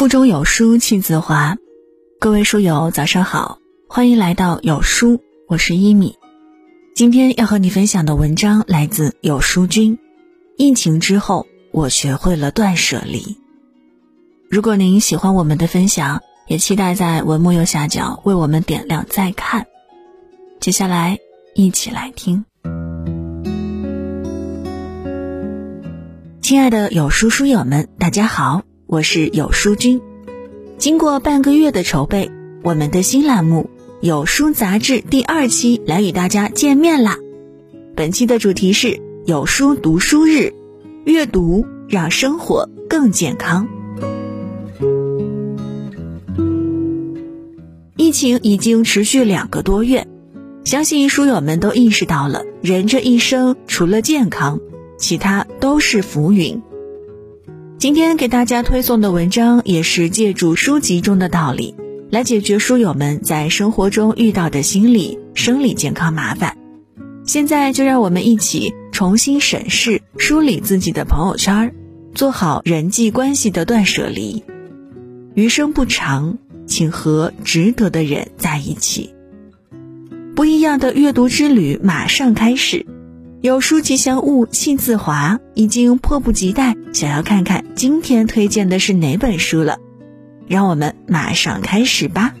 腹中有书气自华，各位书友早上好，欢迎来到有书，我是一米。今天要和你分享的文章来自有书君。疫情之后，我学会了断舍离。如果您喜欢我们的分享，也期待在文末右下角为我们点亮再看。接下来一起来听。亲爱的有书书友们，大家好。我是有书君，经过半个月的筹备，我们的新栏目《有书杂志》第二期来与大家见面啦。本期的主题是有书读书日，阅读让生活更健康。疫情已经持续两个多月，相信书友们都意识到了，人这一生除了健康，其他都是浮云。今天给大家推送的文章也是借助书籍中的道理，来解决书友们在生活中遇到的心理、生理健康麻烦。现在就让我们一起重新审视、梳理自己的朋友圈，做好人际关系的断舍离。余生不长，请和值得的人在一起。不一样的阅读之旅马上开始。有书吉祥物信自华已经迫不及待想要看看今天推荐的是哪本书了，让我们马上开始吧。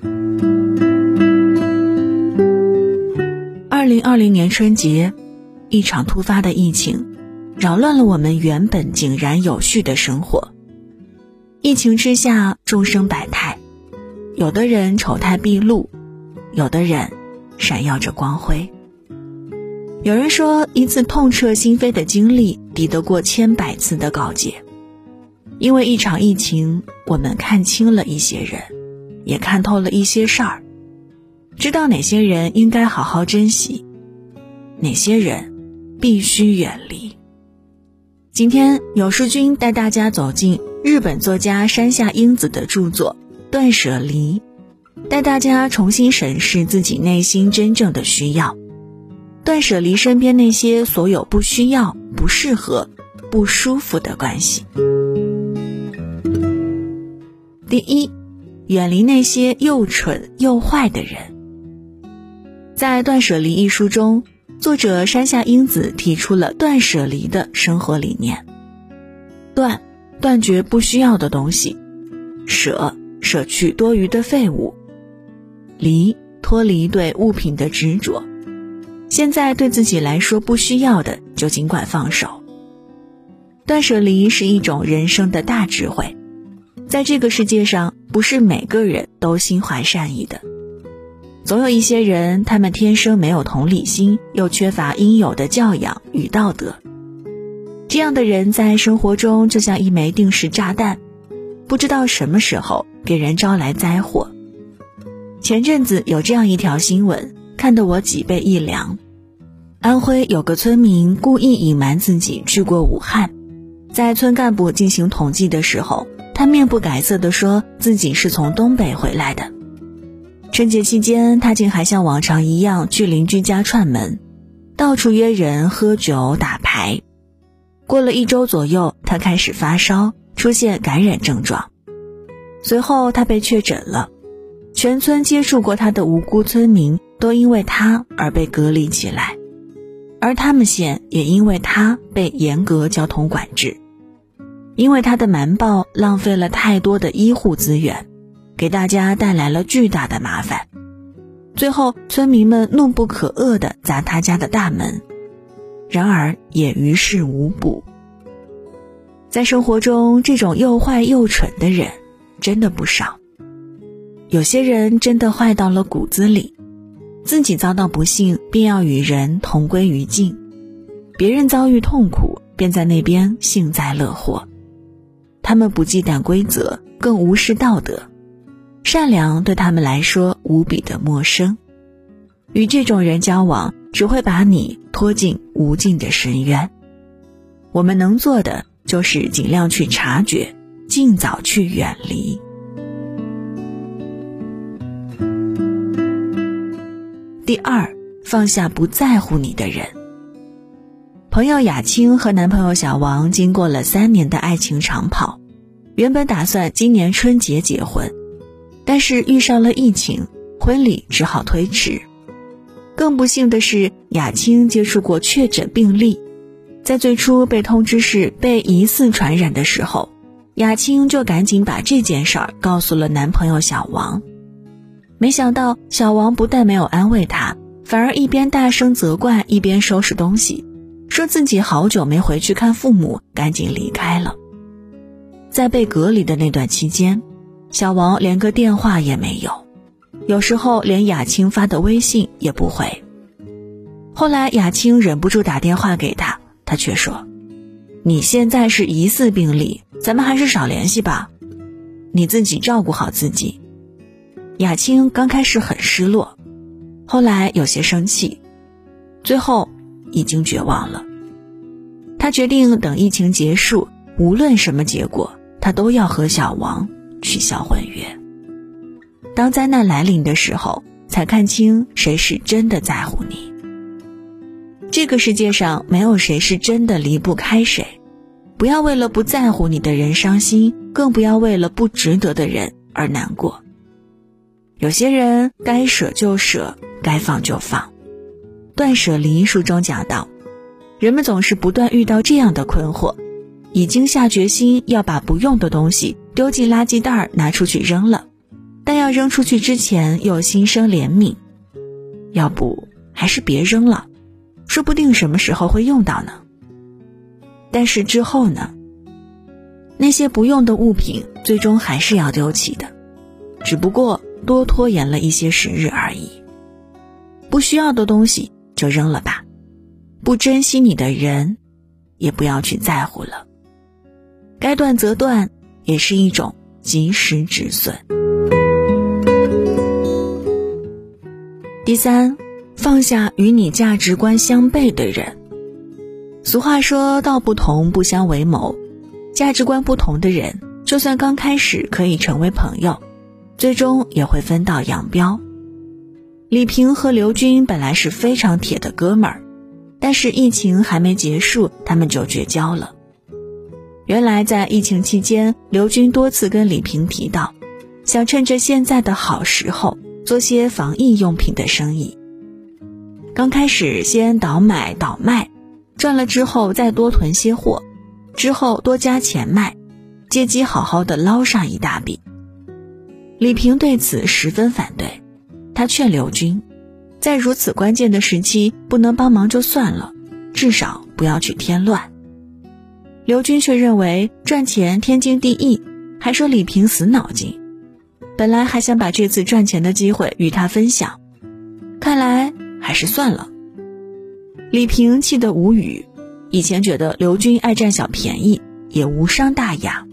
二零二零年春节，一场突发的疫情，扰乱了我们原本井然有序的生活。疫情之下，众生百态，有的人丑态毕露，有的人闪耀着光辉。有人说，一次痛彻心扉的经历抵得过千百次的告诫。因为一场疫情，我们看清了一些人，也看透了一些事儿，知道哪些人应该好好珍惜，哪些人必须远离。今天，有书君带大家走进日本作家山下英子的著作《断舍离》，带大家重新审视自己内心真正的需要。断舍离身边那些所有不需要、不适合、不舒服的关系。第一，远离那些又蠢又坏的人。在《断舍离》一书中，作者山下英子提出了断舍离的生活理念：断，断绝不需要的东西；舍，舍去多余的废物；离，脱离对物品的执着。现在对自己来说不需要的，就尽管放手。断舍离是一种人生的大智慧，在这个世界上，不是每个人都心怀善意的，总有一些人，他们天生没有同理心，又缺乏应有的教养与道德。这样的人在生活中就像一枚定时炸弹，不知道什么时候给人招来灾祸。前阵子有这样一条新闻。看得我脊背一凉。安徽有个村民故意隐瞒自己去过武汉，在村干部进行统计的时候，他面不改色地说自己是从东北回来的。春节期间，他竟还像往常一样去邻居家串门，到处约人喝酒打牌。过了一周左右，他开始发烧，出现感染症状，随后他被确诊了。全村接触过他的无辜村民。都因为他而被隔离起来，而他们县也因为他被严格交通管制，因为他的瞒报浪费了太多的医护资源，给大家带来了巨大的麻烦。最后，村民们怒不可遏地砸他家的大门，然而也于事无补。在生活中，这种又坏又蠢的人真的不少，有些人真的坏到了骨子里。自己遭到不幸，便要与人同归于尽；别人遭遇痛苦，便在那边幸灾乐祸。他们不忌惮规则，更无视道德，善良对他们来说无比的陌生。与这种人交往，只会把你拖进无尽的深渊。我们能做的，就是尽量去察觉，尽早去远离。第二，放下不在乎你的人。朋友雅青和男朋友小王经过了三年的爱情长跑，原本打算今年春节结婚，但是遇上了疫情，婚礼只好推迟。更不幸的是，雅青接触过确诊病例，在最初被通知是被疑似传染的时候，雅青就赶紧把这件事儿告诉了男朋友小王。没想到小王不但没有安慰她，反而一边大声责怪，一边收拾东西，说自己好久没回去看父母，赶紧离开了。在被隔离的那段期间，小王连个电话也没有。有时候连雅青发的微信也不回。后来雅青忍不住打电话给他，他却说：“你现在是疑似病例，咱们还是少联系吧，你自己照顾好自己。”雅青刚开始很失落，后来有些生气，最后已经绝望了。他决定等疫情结束，无论什么结果，他都要和小王取消婚约。当灾难来临的时候，才看清谁是真的在乎你。这个世界上没有谁是真的离不开谁，不要为了不在乎你的人伤心，更不要为了不值得的人而难过。有些人该舍就舍，该放就放。断舍离书中讲到，人们总是不断遇到这样的困惑，已经下决心要把不用的东西丢进垃圾袋，拿出去扔了。但要扔出去之前，又心生怜悯，要不还是别扔了，说不定什么时候会用到呢。但是之后呢？那些不用的物品最终还是要丢弃的，只不过多拖延了一些时日而已。不需要的东西就扔了吧，不珍惜你的人，也不要去在乎了。该断则断，也是一种及时止损。第三，放下与你价值观相悖的人。俗话说道不同不相为谋，价值观不同的人，就算刚开始可以成为朋友，最终也会分道扬镳。李平和刘军本来是非常铁的哥们儿，但是疫情还没结束，他们就绝交了。原来在疫情期间，刘军多次跟李平提到，想趁着现在的好时候。做些防疫用品的生意，刚开始先倒买倒卖，赚了之后再多囤些货，之后多加钱卖，借机好好的捞上一大笔。李平对此十分反对，他劝刘军，在如此关键的时期不能帮忙就算了，至少不要去添乱。刘军却认为赚钱天经地义，还说李平死脑筋。本来还想把这次赚钱的机会与他分享，看来还是算了。李平气得无语，以前觉得刘军爱占小便宜也无伤大雅，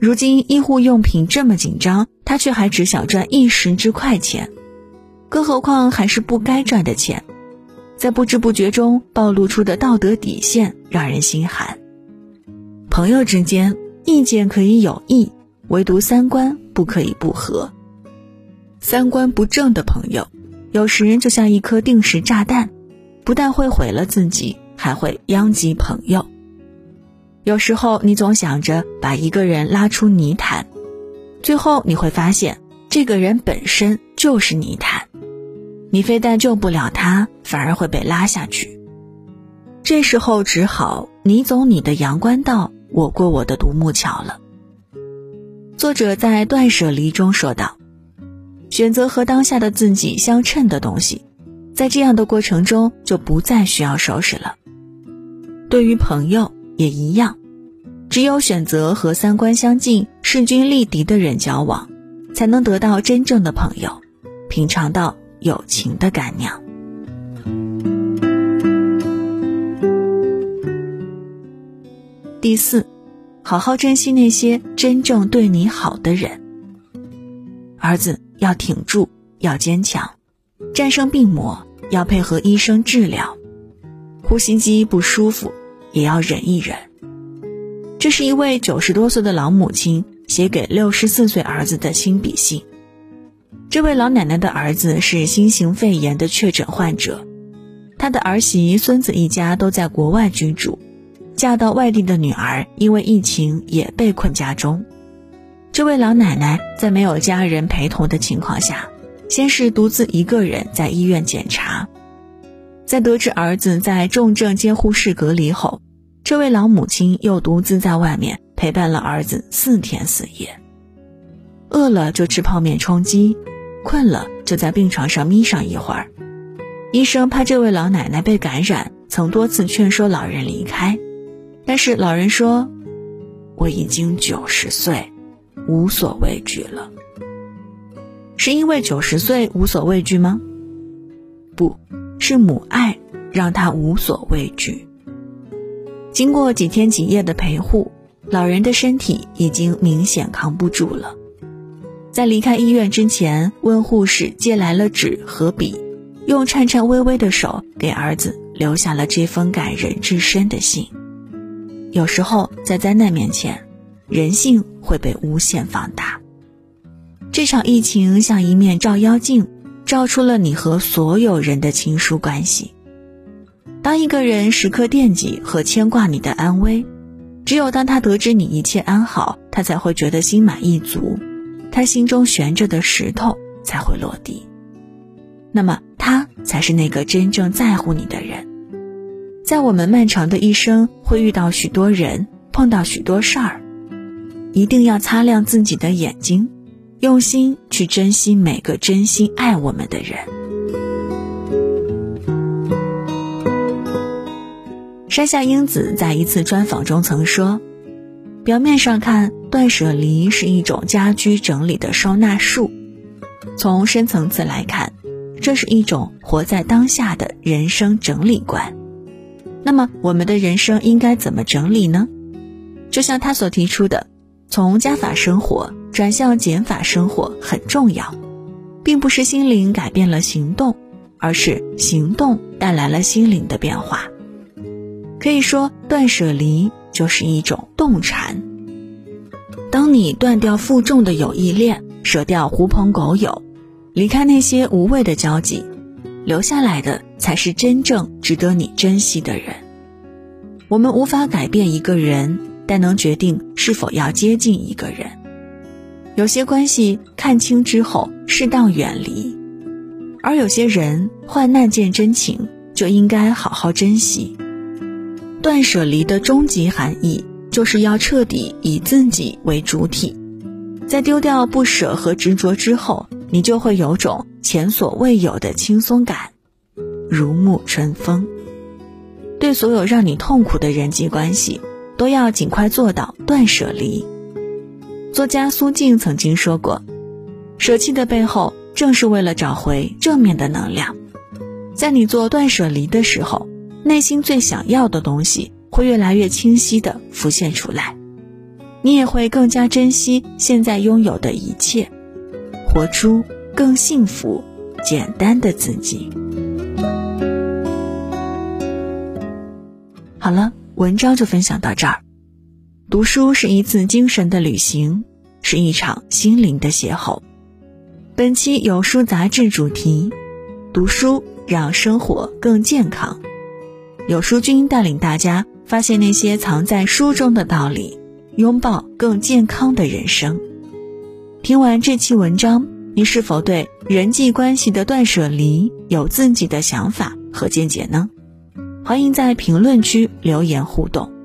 如今医护用品这么紧张，他却还只想赚一时之快钱，更何况还是不该赚的钱，在不知不觉中暴露出的道德底线让人心寒。朋友之间意见可以有异。唯独三观不可以不合。三观不正的朋友，有时就像一颗定时炸弹，不但会毁了自己，还会殃及朋友。有时候你总想着把一个人拉出泥潭，最后你会发现，这个人本身就是泥潭，你非但救不了他，反而会被拉下去。这时候只好你走你的阳关道，我过我的独木桥了。作者在断舍离中说道：“选择和当下的自己相称的东西，在这样的过程中就不再需要收拾了。对于朋友也一样，只有选择和三观相近、势均力敌的人交往，才能得到真正的朋友，品尝到友情的干酿。”第四。好好珍惜那些真正对你好的人。儿子要挺住，要坚强，战胜病魔要配合医生治疗，呼吸机不舒服也要忍一忍。这是一位九十多岁的老母亲写给六十四岁儿子的亲笔信。这位老奶奶的儿子是新型肺炎的确诊患者，他的儿媳、孙子一家都在国外居住。嫁到外地的女儿因为疫情也被困家中。这位老奶奶在没有家人陪同的情况下，先是独自一个人在医院检查，在得知儿子在重症监护室隔离后，这位老母亲又独自在外面陪伴了儿子四天四夜。饿了就吃泡面充饥，困了就在病床上眯上一会儿。医生怕这位老奶奶被感染，曾多次劝说老人离开，但是老人说：“我已经九十岁，无所畏惧了。”是因为九十岁无所畏惧吗？不是母爱让他无所畏惧。经过几天几夜的陪护，老人的身体已经明显扛不住了。在离开医院之前，问护士借来了纸和笔。用颤颤巍巍的手给儿子留下了这封感人至深的信。有时候在灾难面前，人性会被无限放大。这场疫情像一面照妖镜，照出了你和所有人的亲疏关系。当一个人时刻惦记和牵挂你的安危，只有当他得知你一切安好，他才会觉得心满意足，他心中悬着的石头才会落地。那么。他才是那个真正在乎你的人。在我们漫长的一生，会遇到许多人，碰到许多事儿，一定要擦亮自己的眼睛，用心去珍惜每个真心爱我们的人。山下英子在一次专访中曾说：“表面上看，断舍离是一种家居整理的收纳术，从深层次来看。”这是一种活在当下的人生整理观。那么，我们的人生应该怎么整理呢？就像他所提出的，从加法生活转向减法生活很重要，并不是心灵改变了行动，而是行动带来了心灵的变化。可以说，断舍离就是一种动禅。当你断掉负重的友谊链，舍掉狐朋狗友。离开那些无谓的交际，留下来的才是真正值得你珍惜的人。我们无法改变一个人，但能决定是否要接近一个人。有些关系看清之后，适当远离；而有些人患难见真情，就应该好好珍惜。断舍离的终极含义，就是要彻底以自己为主体，在丢掉不舍和执着之后。你就会有种前所未有的轻松感，如沐春风。对所有让你痛苦的人际关系，都要尽快做到断舍离。作家苏静曾经说过：“舍弃的背后，正是为了找回正面的能量。”在你做断舍离的时候，内心最想要的东西会越来越清晰地浮现出来，你也会更加珍惜现在拥有的一切。活出更幸福、简单的自己。好了，文章就分享到这儿。读书是一次精神的旅行，是一场心灵的邂逅。本期有书杂志主题：读书让生活更健康。有书君带领大家发现那些藏在书中的道理，拥抱更健康的人生。听完这期文章，你是否对人际关系的断舍离有自己的想法和见解呢？欢迎在评论区留言互动。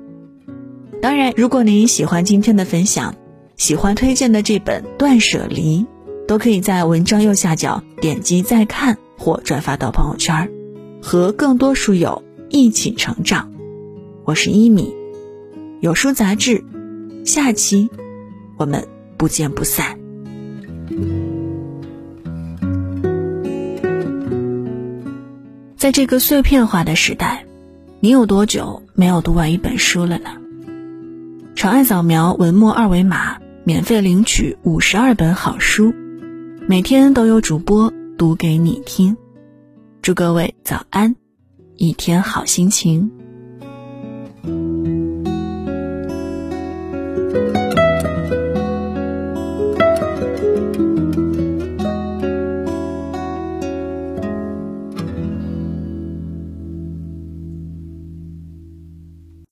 当然，如果您喜欢今天的分享，喜欢推荐的这本《断舍离》，都可以在文章右下角点击再看或转发到朋友圈，和更多书友一起成长。我是一米，有书杂志，下期我们不见不散。在这个碎片化的时代，你有多久没有读完一本书了呢？长按扫描文末二维码，免费领取五十二本好书，每天都有主播读给你听。祝各位早安，一天好心情。